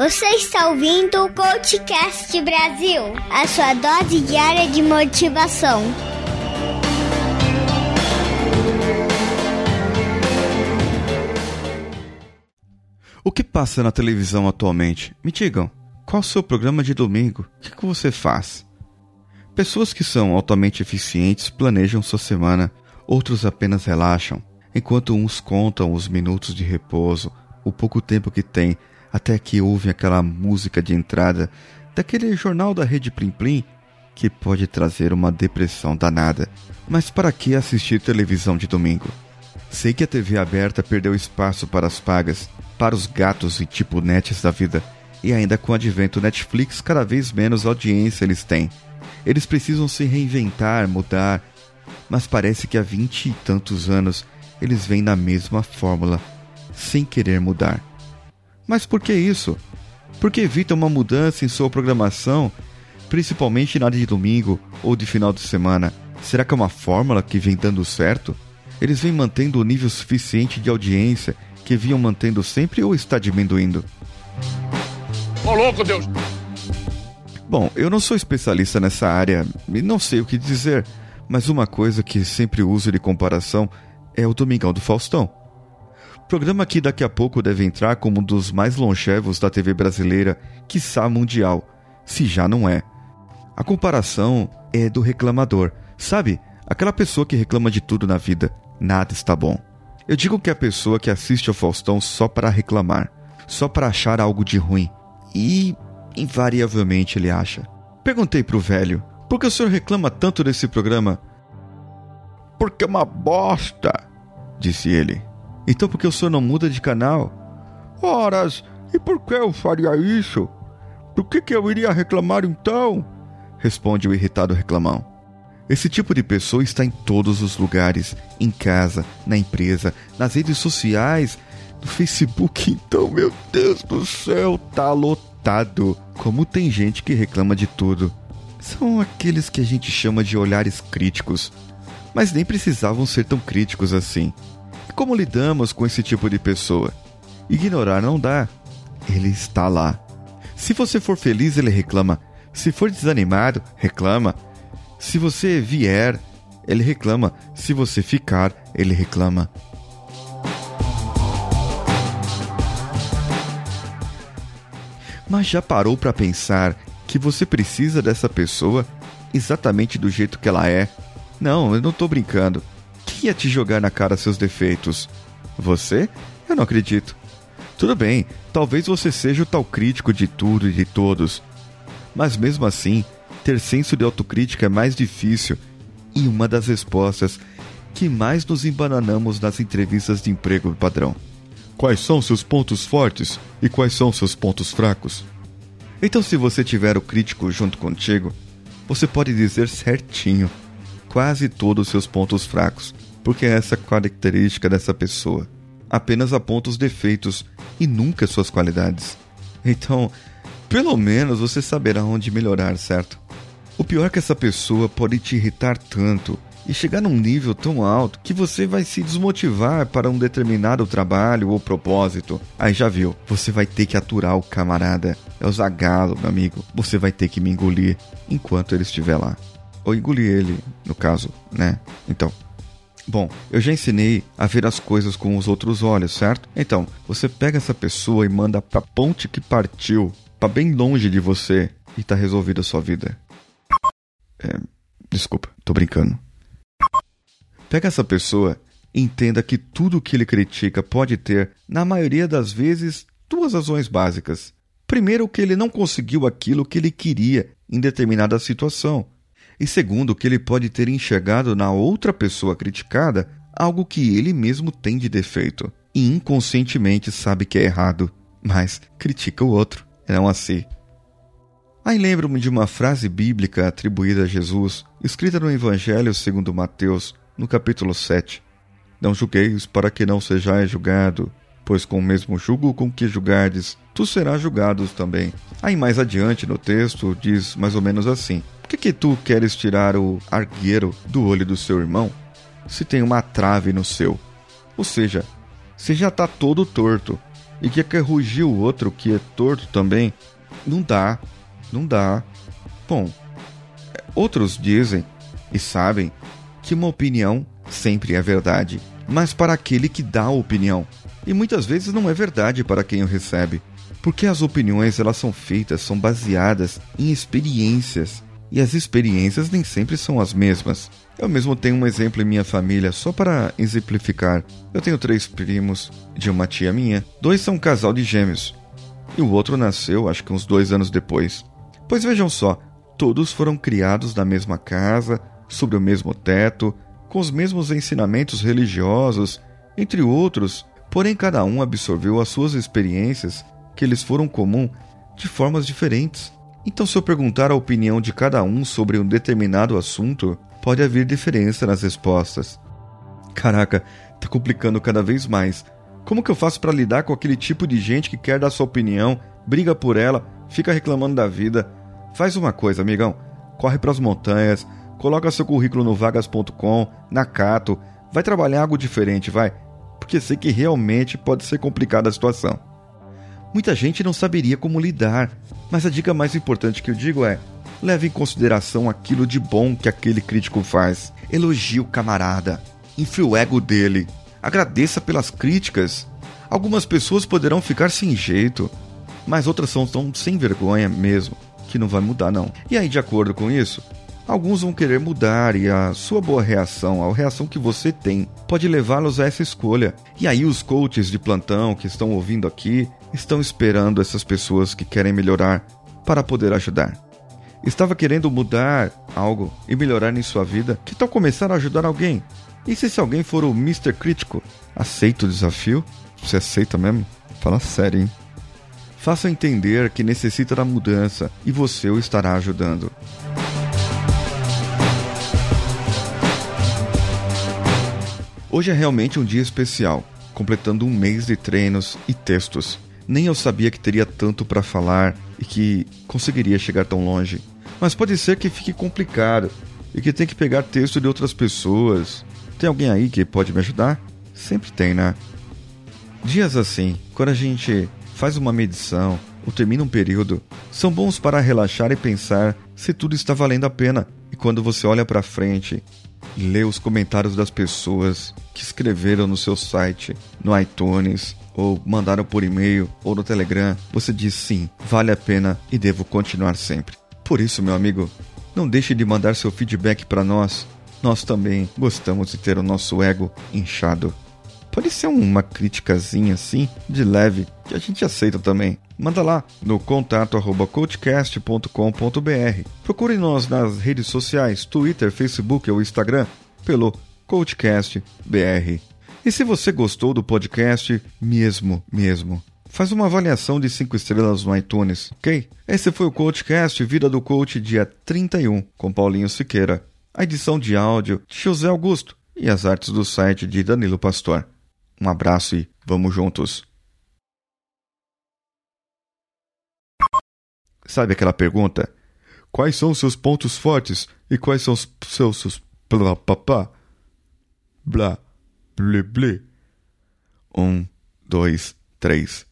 Você está ouvindo o Coachcast Brasil, a sua dose diária de motivação. O que passa na televisão atualmente? Me digam, qual o seu programa de domingo? O que, você faz? Pessoas que são altamente eficientes planejam sua semana, outros apenas relaxam, enquanto uns contam os minutos de repouso, o pouco tempo que tem, até que ouvem aquela música de entrada daquele jornal da Rede Plim Plim que pode trazer uma depressão danada. Mas para que assistir televisão de domingo? Sei que a TV aberta perdeu espaço para as pagas, para os gatos e tipo nets da vida, e ainda com o advento Netflix, cada vez menos audiência eles têm. Eles precisam se reinventar, mudar, mas parece que há vinte e tantos anos eles vêm na mesma fórmula, sem querer mudar. Mas por que isso? Porque evita uma mudança em sua programação, principalmente na de domingo ou de final de semana. Será que é uma fórmula que vem dando certo? Eles vêm mantendo o nível suficiente de audiência que vinham mantendo sempre ou está diminuindo? Ô louco, Deus! Bom, eu não sou especialista nessa área e não sei o que dizer, mas uma coisa que sempre uso de comparação é o Domingão do Faustão. Programa que daqui a pouco deve entrar como um dos mais longevos da TV brasileira, quiçá mundial, se já não é. A comparação é do reclamador, sabe? Aquela pessoa que reclama de tudo na vida, nada está bom. Eu digo que é a pessoa que assiste ao Faustão só para reclamar, só para achar algo de ruim. E invariavelmente ele acha. Perguntei pro velho: por que o senhor reclama tanto desse programa? Porque é uma bosta, disse ele. Então por que o senhor não muda de canal? Horas, e por que eu faria isso? Do que, que eu iria reclamar então? Responde o irritado reclamão. Esse tipo de pessoa está em todos os lugares, em casa, na empresa, nas redes sociais, no Facebook. Então, meu Deus do céu, tá lotado. Como tem gente que reclama de tudo. São aqueles que a gente chama de olhares críticos, mas nem precisavam ser tão críticos assim. Como lidamos com esse tipo de pessoa? Ignorar não dá. Ele está lá. Se você for feliz, ele reclama. Se for desanimado, reclama. Se você vier, ele reclama. Se você ficar, ele reclama. Mas já parou para pensar que você precisa dessa pessoa exatamente do jeito que ela é? Não, eu não tô brincando. Ia te jogar na cara seus defeitos? Você? Eu não acredito. Tudo bem, talvez você seja o tal crítico de tudo e de todos. Mas mesmo assim, ter senso de autocrítica é mais difícil e uma das respostas que mais nos embananamos nas entrevistas de emprego padrão. Quais são seus pontos fortes e quais são seus pontos fracos? Então, se você tiver o crítico junto contigo, você pode dizer certinho quase todos os seus pontos fracos, porque é essa característica dessa pessoa. Apenas aponta os defeitos e nunca suas qualidades. Então, pelo menos você saberá onde melhorar, certo? O pior é que essa pessoa pode te irritar tanto e chegar num nível tão alto que você vai se desmotivar para um determinado trabalho ou propósito. Aí já viu, você vai ter que aturar o camarada. É o zagalo, meu amigo. Você vai ter que me engolir enquanto ele estiver lá. Ou engolir ele, no caso, né? Então. Bom, eu já ensinei a ver as coisas com os outros olhos, certo? Então, você pega essa pessoa e manda pra ponte que partiu, para bem longe de você, e tá resolvida a sua vida. É, desculpa, tô brincando. Pega essa pessoa e entenda que tudo que ele critica pode ter, na maioria das vezes, duas razões básicas. Primeiro, que ele não conseguiu aquilo que ele queria em determinada situação. E segundo, que ele pode ter enxergado na outra pessoa criticada algo que ele mesmo tem de defeito e inconscientemente sabe que é errado, mas critica o outro, não assim. Aí lembro-me de uma frase bíblica atribuída a Jesus, escrita no Evangelho segundo Mateus, no capítulo 7. Não julgueis para que não sejais julgado, pois com o mesmo jugo com que julgardes, tu serás julgado também. Aí mais adiante no texto diz mais ou menos assim: que, que tu queres tirar o argueiro do olho do seu irmão, se tem uma trave no seu? Ou seja, se já está todo torto, e que quer rugir o outro que é torto também. Não dá, não dá. Bom, outros dizem e sabem que uma opinião sempre é verdade, mas para aquele que dá a opinião. E muitas vezes não é verdade para quem o recebe, porque as opiniões elas são feitas, são baseadas em experiências, e as experiências nem sempre são as mesmas. Eu mesmo tenho um exemplo em minha família, só para exemplificar. Eu tenho três primos de uma tia minha, dois são um casal de gêmeos, e o outro nasceu acho que uns dois anos depois. Pois vejam só, todos foram criados na mesma casa, sobre o mesmo teto, com os mesmos ensinamentos religiosos, entre outros, porém cada um absorveu as suas experiências, que lhes foram comum, de formas diferentes. Então, se eu perguntar a opinião de cada um sobre um determinado assunto, pode haver diferença nas respostas. Caraca, tá complicando cada vez mais. Como que eu faço para lidar com aquele tipo de gente que quer dar sua opinião, briga por ela, fica reclamando da vida? Faz uma coisa, amigão. Corre para as montanhas, coloca seu currículo no vagas.com, na Cato, vai trabalhar algo diferente, vai, porque sei que realmente pode ser complicada a situação. Muita gente não saberia como lidar, mas a dica mais importante que eu digo é: leve em consideração aquilo de bom que aquele crítico faz. Elogie o camarada, infle o ego dele, agradeça pelas críticas. Algumas pessoas poderão ficar sem jeito, mas outras são tão sem vergonha mesmo que não vai mudar não. E aí, de acordo com isso, Alguns vão querer mudar e a sua boa reação, a reação que você tem, pode levá-los a essa escolha. E aí os coaches de plantão que estão ouvindo aqui estão esperando essas pessoas que querem melhorar para poder ajudar. Estava querendo mudar algo e melhorar em sua vida? Que tal começar a ajudar alguém? E se esse alguém for o Mr. Crítico? Aceita o desafio? Você aceita mesmo? Fala sério, hein? Faça entender que necessita da mudança e você o estará ajudando. Hoje é realmente um dia especial, completando um mês de treinos e textos. Nem eu sabia que teria tanto para falar e que conseguiria chegar tão longe. Mas pode ser que fique complicado e que tenha que pegar texto de outras pessoas. Tem alguém aí que pode me ajudar? Sempre tem, né? Dias assim, quando a gente faz uma medição ou termina um período, são bons para relaxar e pensar se tudo está valendo a pena. E quando você olha para frente lê os comentários das pessoas que escreveram no seu site, no iTunes, ou mandaram por e-mail ou no Telegram, você diz sim, vale a pena e devo continuar sempre. Por isso, meu amigo, não deixe de mandar seu feedback para nós. Nós também gostamos de ter o nosso ego inchado. Pode ser uma criticazinha assim, de leve, que a gente aceita também. Manda lá no contato arroba coachcast.com.br. Procure nós nas redes sociais, Twitter, Facebook ou Instagram, pelo CoachCastBR. E se você gostou do podcast, mesmo, mesmo, faz uma avaliação de 5 estrelas no iTunes, ok? Esse foi o CoachCast Vida do Coach, dia 31, com Paulinho Siqueira. A edição de áudio de José Augusto e as artes do site de Danilo Pastor. Um abraço e vamos juntos! Sabe aquela pergunta? Quais são os seus pontos fortes e quais são os seus, seus blá papá? Blá, blé blé. Um, dois, três.